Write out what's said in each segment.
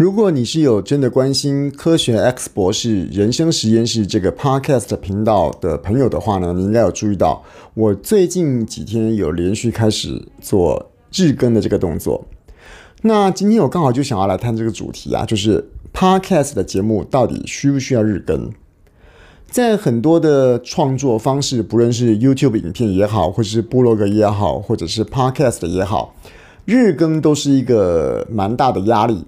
如果你是有真的关心科学 X 博士人生实验室这个 Podcast 频道的朋友的话呢，你应该有注意到，我最近几天有连续开始做日更的这个动作。那今天我刚好就想要来谈这个主题啊，就是 Podcast 的节目到底需不需要日更？在很多的创作方式，不论是 YouTube 影片也好，或者是部落格也好，或者是 Podcast 也好，日更都是一个蛮大的压力。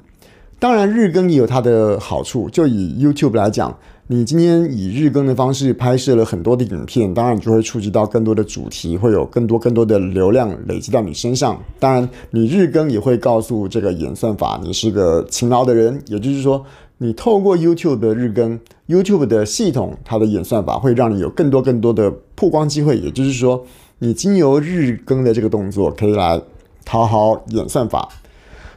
当然，日更也有它的好处。就以 YouTube 来讲，你今天以日更的方式拍摄了很多的影片，当然你就会触及到更多的主题，会有更多更多的流量累积到你身上。当然，你日更也会告诉这个演算法，你是个勤劳的人。也就是说，你透过 YouTube 的日更，YouTube 的系统它的演算法会让你有更多更多的曝光机会。也就是说，你经由日更的这个动作，可以来讨好演算法。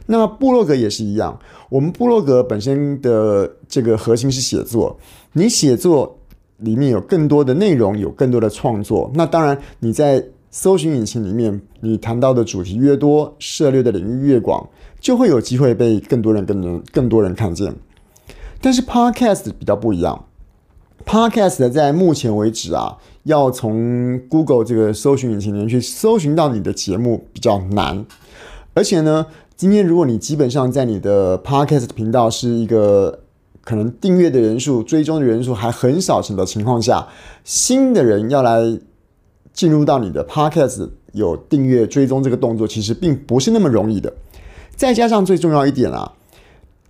那部落格也是一样，我们部落格本身的这个核心是写作，你写作里面有更多的内容，有更多的创作。那当然，你在搜寻引擎里面，你谈到的主题越多，涉猎的领域越广，就会有机会被更多人、更多、更多人看见。但是 Podcast 比较不一样，Podcast 在目前为止啊，要从 Google 这个搜寻引擎里面去搜寻到你的节目比较难，而且呢。今天，如果你基本上在你的 Podcast 频道是一个可能订阅的人数、追踪的人数还很少的情况下，新的人要来进入到你的 Podcast 有订阅追踪这个动作，其实并不是那么容易的。再加上最重要一点啊，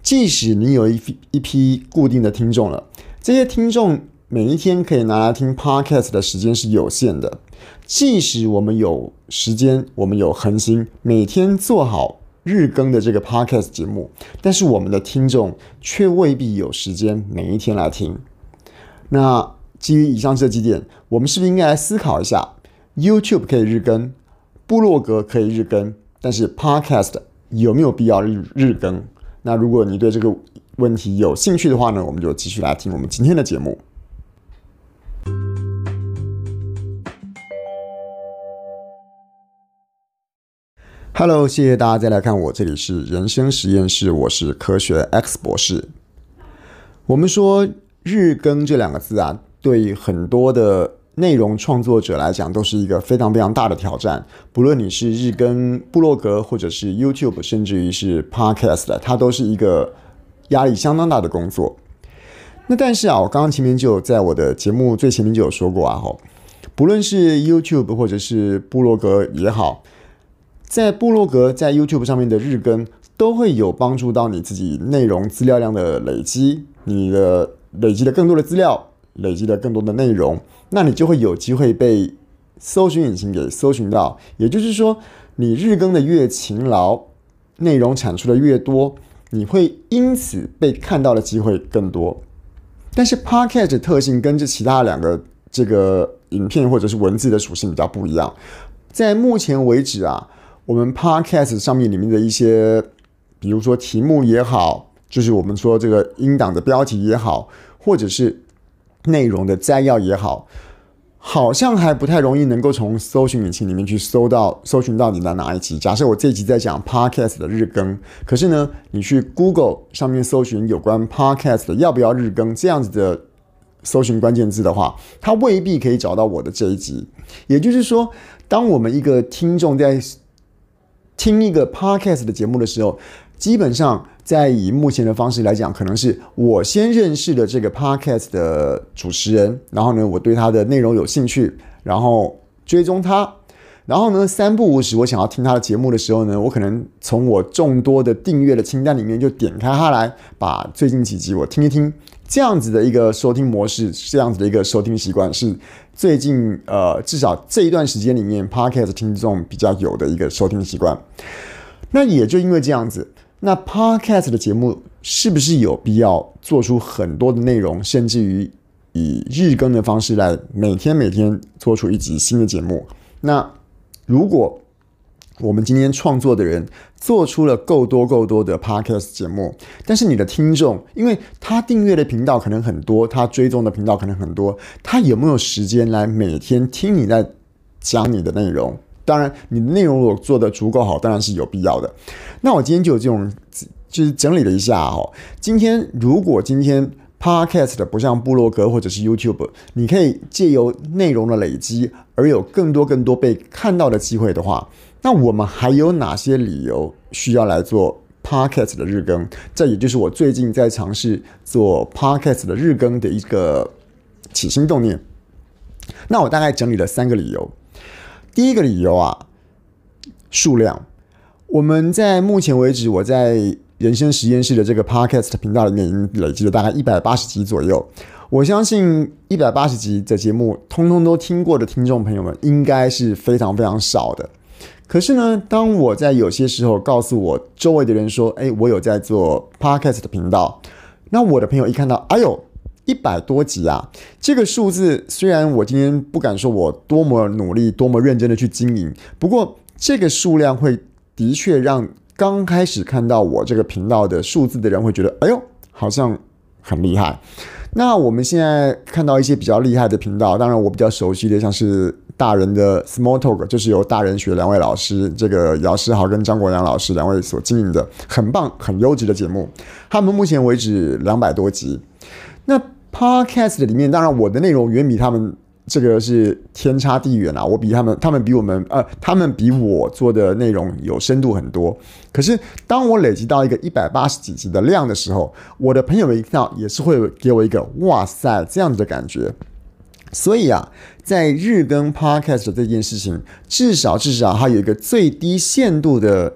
即使你有一一批固定的听众了，这些听众每一天可以拿来听 Podcast 的时间是有限的。即使我们有时间，我们有恒心，每天做好。日更的这个 podcast 节目，但是我们的听众却未必有时间每一天来听。那基于以上这几点，我们是不是应该来思考一下？YouTube 可以日更，部落格可以日更，但是 podcast 有没有必要日日更？那如果你对这个问题有兴趣的话呢，我们就继续来听我们今天的节目。Hello，谢谢大家再来看我，这里是人生实验室，我是科学 X 博士。我们说日更这两个字啊，对很多的内容创作者来讲，都是一个非常非常大的挑战。不论你是日更部落格，或者是 YouTube，甚至于是 Podcast，它都是一个压力相当大的工作。那但是啊，我刚刚前面就有在我的节目最前面就有说过啊，吼，不论是 YouTube 或者是部落格也好。在部落格、在 YouTube 上面的日更都会有帮助到你自己内容资料量的累积，你的累积了更多的资料，累积了更多的内容，那你就会有机会被搜寻引擎给搜寻到。也就是说，你日更的越勤劳，内容产出的越多，你会因此被看到的机会更多。但是 Podcast 特性跟这其他两个这个影片或者是文字的属性比较不一样，在目前为止啊。我们 Podcast 上面里面的一些，比如说题目也好，就是我们说这个音档的标题也好，或者是内容的摘要也好，好像还不太容易能够从搜寻引擎里面去搜到、搜寻到你的哪一集。假设我这一集在讲 Podcast 的日更，可是呢，你去 Google 上面搜寻有关 Podcast 的要不要日更这样子的搜寻关键字的话，它未必可以找到我的这一集。也就是说，当我们一个听众在听一个 podcast 的节目的时候，基本上在以目前的方式来讲，可能是我先认识了这个 podcast 的主持人，然后呢，我对他的内容有兴趣，然后追踪他，然后呢，三不五时我想要听他的节目的时候呢，我可能从我众多的订阅的清单里面就点开他来，把最近几集我听一听。这样子的一个收听模式，这样子的一个收听习惯，是最近呃至少这一段时间里面，Podcast 听众比较有的一个收听习惯。那也就因为这样子，那 Podcast 的节目是不是有必要做出很多的内容，甚至于以日更的方式来每天每天做出一集新的节目？那如果我们今天创作的人做出了够多够多的 podcast 节目，但是你的听众，因为他订阅的频道可能很多，他追踪的频道可能很多，他有没有时间来每天听你在讲你的内容？当然，你的内容如果做得足够好，当然是有必要的。那我今天就有这种就是整理了一下哦。今天如果今天 Podcast 不像部落格或者是 YouTube，你可以借由内容的累积而有更多更多被看到的机会的话，那我们还有哪些理由需要来做 Podcast 的日更？这也就是我最近在尝试做 Podcast 的日更的一个起心动念。那我大概整理了三个理由。第一个理由啊，数量。我们在目前为止，我在人生实验室的这个 Podcast 频道里面已经累积了大概一百八十集左右。我相信一百八十集的节目，通通都听过的听众朋友们，应该是非常非常少的。可是呢，当我在有些时候告诉我周围的人说：“哎，我有在做 Podcast 的频道。”那我的朋友一看到，哎呦，一百多集啊！这个数字虽然我今天不敢说我多么努力、多么认真的去经营，不过这个数量会。的确，让刚开始看到我这个频道的数字的人会觉得，哎呦，好像很厉害。那我们现在看到一些比较厉害的频道，当然我比较熟悉的，像是大人的 Small Talk，就是由大人学两位老师，这个姚诗豪跟张国良老师两位所经营的，很棒、很优质的节目。他们目前为止两百多集。那 Podcast 里面，当然我的内容远比他们。这个是天差地远啊！我比他们，他们比我们，呃，他们比我做的内容有深度很多。可是，当我累积到一个一百八十几集的量的时候，我的朋友们一看到也是会给我一个“哇塞”这样子的感觉。所以啊，在日更 Podcast 这件事情，至少至少它有一个最低限度的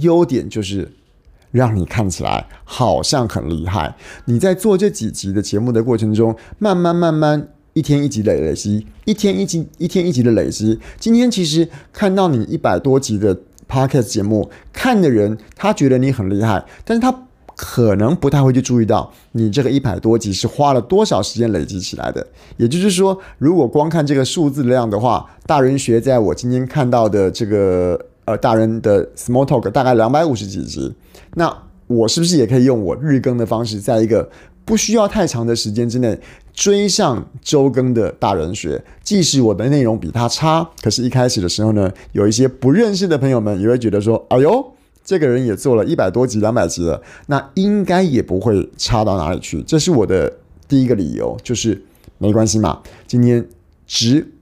优点，就是让你看起来好像很厉害。你在做这几集的节目的过程中，慢慢慢慢。一天一集的累积，一天一集，一天一集的累积。今天其实看到你一百多集的 Podcast 节目，看的人他觉得你很厉害，但是他可能不太会去注意到你这个一百多集是花了多少时间累积起来的。也就是说，如果光看这个数字量的话，大人学在我今天看到的这个呃大人的 Small Talk 大概两百五十几集，那我是不是也可以用我日更的方式，在一个不需要太长的时间之内，追上周更的大人学，即使我的内容比他差，可是，一开始的时候呢，有一些不认识的朋友们也会觉得说：“哎呦，这个人也做了一百多集、两百集了，那应该也不会差到哪里去。”这是我的第一个理由，就是没关系嘛，今天值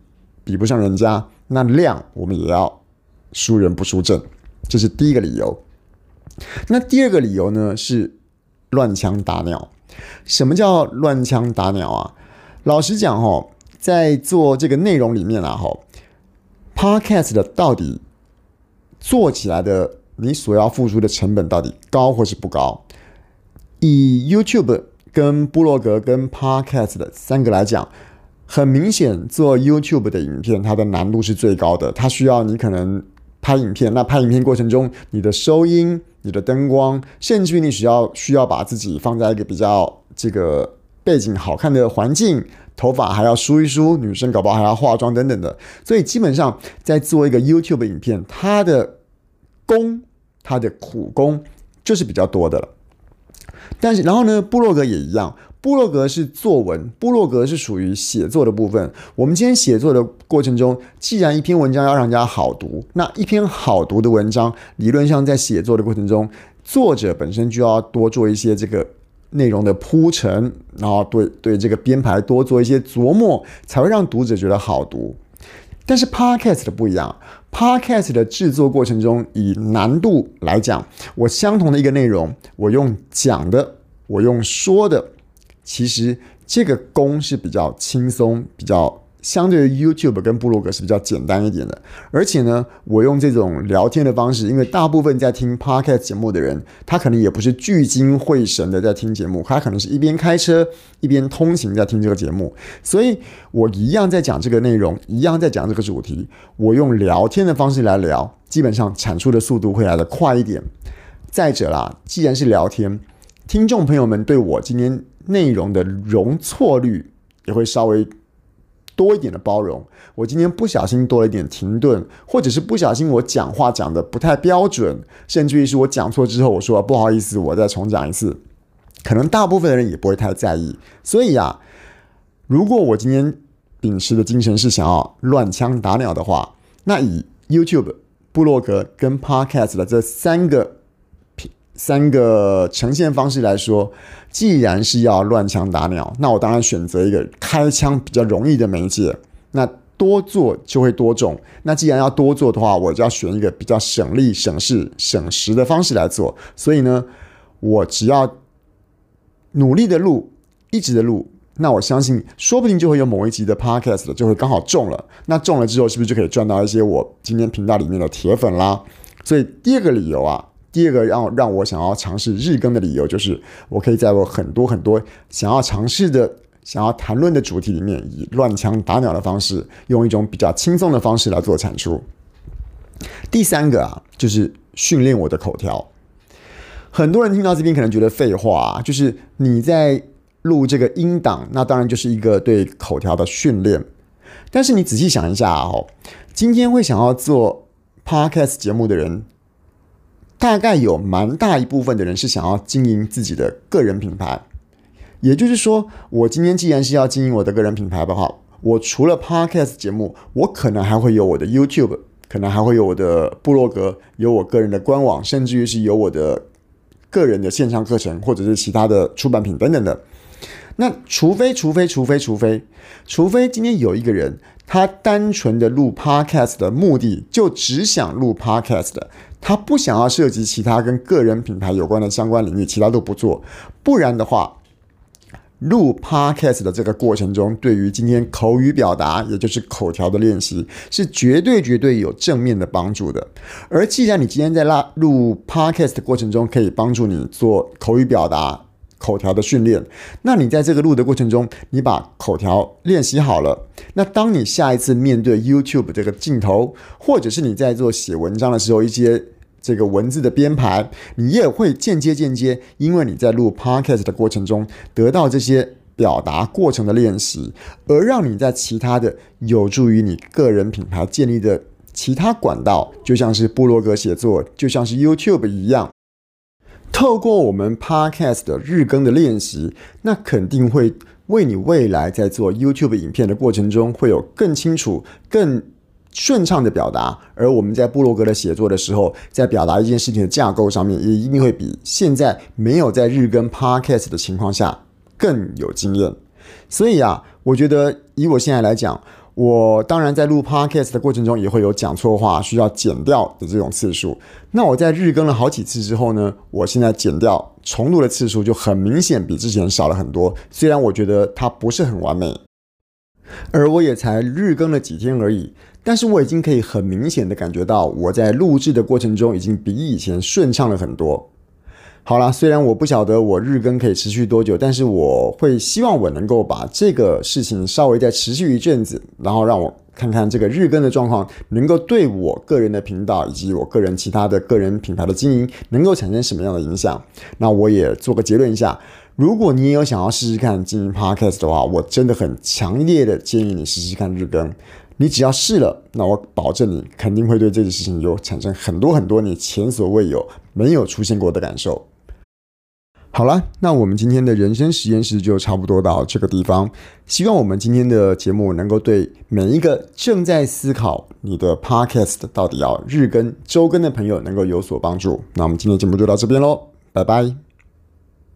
比不上人家，那量我们也要输人不输阵，这是第一个理由。那第二个理由呢，是乱枪打鸟。什么叫乱枪打鸟啊？老实讲哦，在做这个内容里面啊哈，Podcast 的到底做起来的，你所要付出的成本到底高或是不高？以 YouTube 跟部落格跟 Podcast 的三个来讲，很明显做 YouTube 的影片，它的难度是最高的，它需要你可能。拍影片，那拍影片过程中，你的收音、你的灯光，甚至于你需要需要把自己放在一个比较这个背景好看的环境，头发还要梳一梳，女生搞不好还要化妆等等的。所以基本上在做一个 YouTube 影片，它的工、它的苦工就是比较多的了。但是然后呢，部落格也一样。部落格是作文，部落格是属于写作的部分。我们今天写作的过程中，既然一篇文章要让人家好读，那一篇好读的文章，理论上在写作的过程中，作者本身就要多做一些这个内容的铺陈，然后对对这个编排多做一些琢磨，才会让读者觉得好读。但是 Podcast 的不一样，Podcast 的制作过程中，以难度来讲，我相同的一个内容，我用讲的，我用说的。其实这个工是比较轻松，比较相对于 YouTube 跟部落格是比较简单一点的。而且呢，我用这种聊天的方式，因为大部分在听 Podcast 节目的人，他可能也不是聚精会神的在听节目，他可能是一边开车一边通勤在听这个节目。所以我一样在讲这个内容，一样在讲这个主题，我用聊天的方式来聊，基本上产出的速度会来得快一点。再者啦，既然是聊天，听众朋友们对我今天。内容的容错率也会稍微多一点的包容。我今天不小心多了一点停顿，或者是不小心我讲话讲的不太标准，甚至于是我讲错之后，我说不好意思，我再重讲一次，可能大部分的人也不会太在意。所以啊，如果我今天秉持的精神是想要乱枪打鸟的话，那以 YouTube、布洛格跟 Podcast 的这三个。三个呈现方式来说，既然是要乱枪打鸟，那我当然选择一个开枪比较容易的媒介。那多做就会多种。那既然要多做的话，我就要选一个比较省力、省事、省时的方式来做。所以呢，我只要努力的录，一直的录，那我相信，说不定就会有某一集的 podcast 就会刚好中了。那中了之后，是不是就可以赚到一些我今天频道里面的铁粉啦？所以第二个理由啊。第二个让让我想要尝试日更的理由，就是我可以在我很多很多想要尝试的、想要谈论的主题里面，以乱枪打鸟的方式，用一种比较轻松的方式来做产出。第三个啊，就是训练我的口条。很多人听到这边可能觉得废话啊，就是你在录这个音档，那当然就是一个对口条的训练。但是你仔细想一下哦，今天会想要做 Podcast 节目的人。大概有蛮大一部分的人是想要经营自己的个人品牌，也就是说，我今天既然是要经营我的个人品牌的话，我除了 Podcast 节目，我可能还会有我的 YouTube，可能还会有我的部落格，有我个人的官网，甚至于是有我的个人的线上课程，或者是其他的出版品等等的。那除非，除非，除非，除非，除非今天有一个人，他单纯的录 Podcast 的目的就只想录 Podcast。他不想要涉及其他跟个人品牌有关的相关领域，其他都不做。不然的话，录 Podcast 的这个过程中，对于今天口语表达，也就是口条的练习，是绝对绝对有正面的帮助的。而既然你今天在拉录 Podcast 的过程中，可以帮助你做口语表达。口条的训练，那你在这个录的过程中，你把口条练习好了，那当你下一次面对 YouTube 这个镜头，或者是你在做写文章的时候，一些这个文字的编排，你也会间接间接，因为你在录 Podcast 的过程中得到这些表达过程的练习，而让你在其他的有助于你个人品牌建立的其他管道，就像是部落格写作，就像是 YouTube 一样。透过我们 Podcast 的日更的练习，那肯定会为你未来在做 YouTube 影片的过程中，会有更清楚、更顺畅的表达。而我们在部落格的写作的时候，在表达一件事情的架构上面，也一定会比现在没有在日更 Podcast 的情况下更有经验。所以啊，我觉得以我现在来讲。我当然在录 Podcast 的过程中也会有讲错话需要剪掉的这种次数。那我在日更了好几次之后呢，我现在剪掉重录的次数就很明显比之前少了很多。虽然我觉得它不是很完美，而我也才日更了几天而已，但是我已经可以很明显的感觉到我在录制的过程中已经比以前顺畅了很多。好啦，虽然我不晓得我日更可以持续多久，但是我会希望我能够把这个事情稍微再持续一阵子，然后让我看看这个日更的状况能够对我个人的频道以及我个人其他的个人品牌的经营能够产生什么样的影响。那我也做个结论一下，如果你也有想要试试看经营 Podcast 的话，我真的很强烈的建议你试试看日更。你只要试了，那我保证你肯定会对这件事情有产生很多很多你前所未有、没有出现过的感受。好了，那我们今天的人生实验室就差不多到这个地方。希望我们今天的节目能够对每一个正在思考你的 podcast 到底要日更、周更的朋友能够有所帮助。那我们今天节目就到这边喽，拜拜。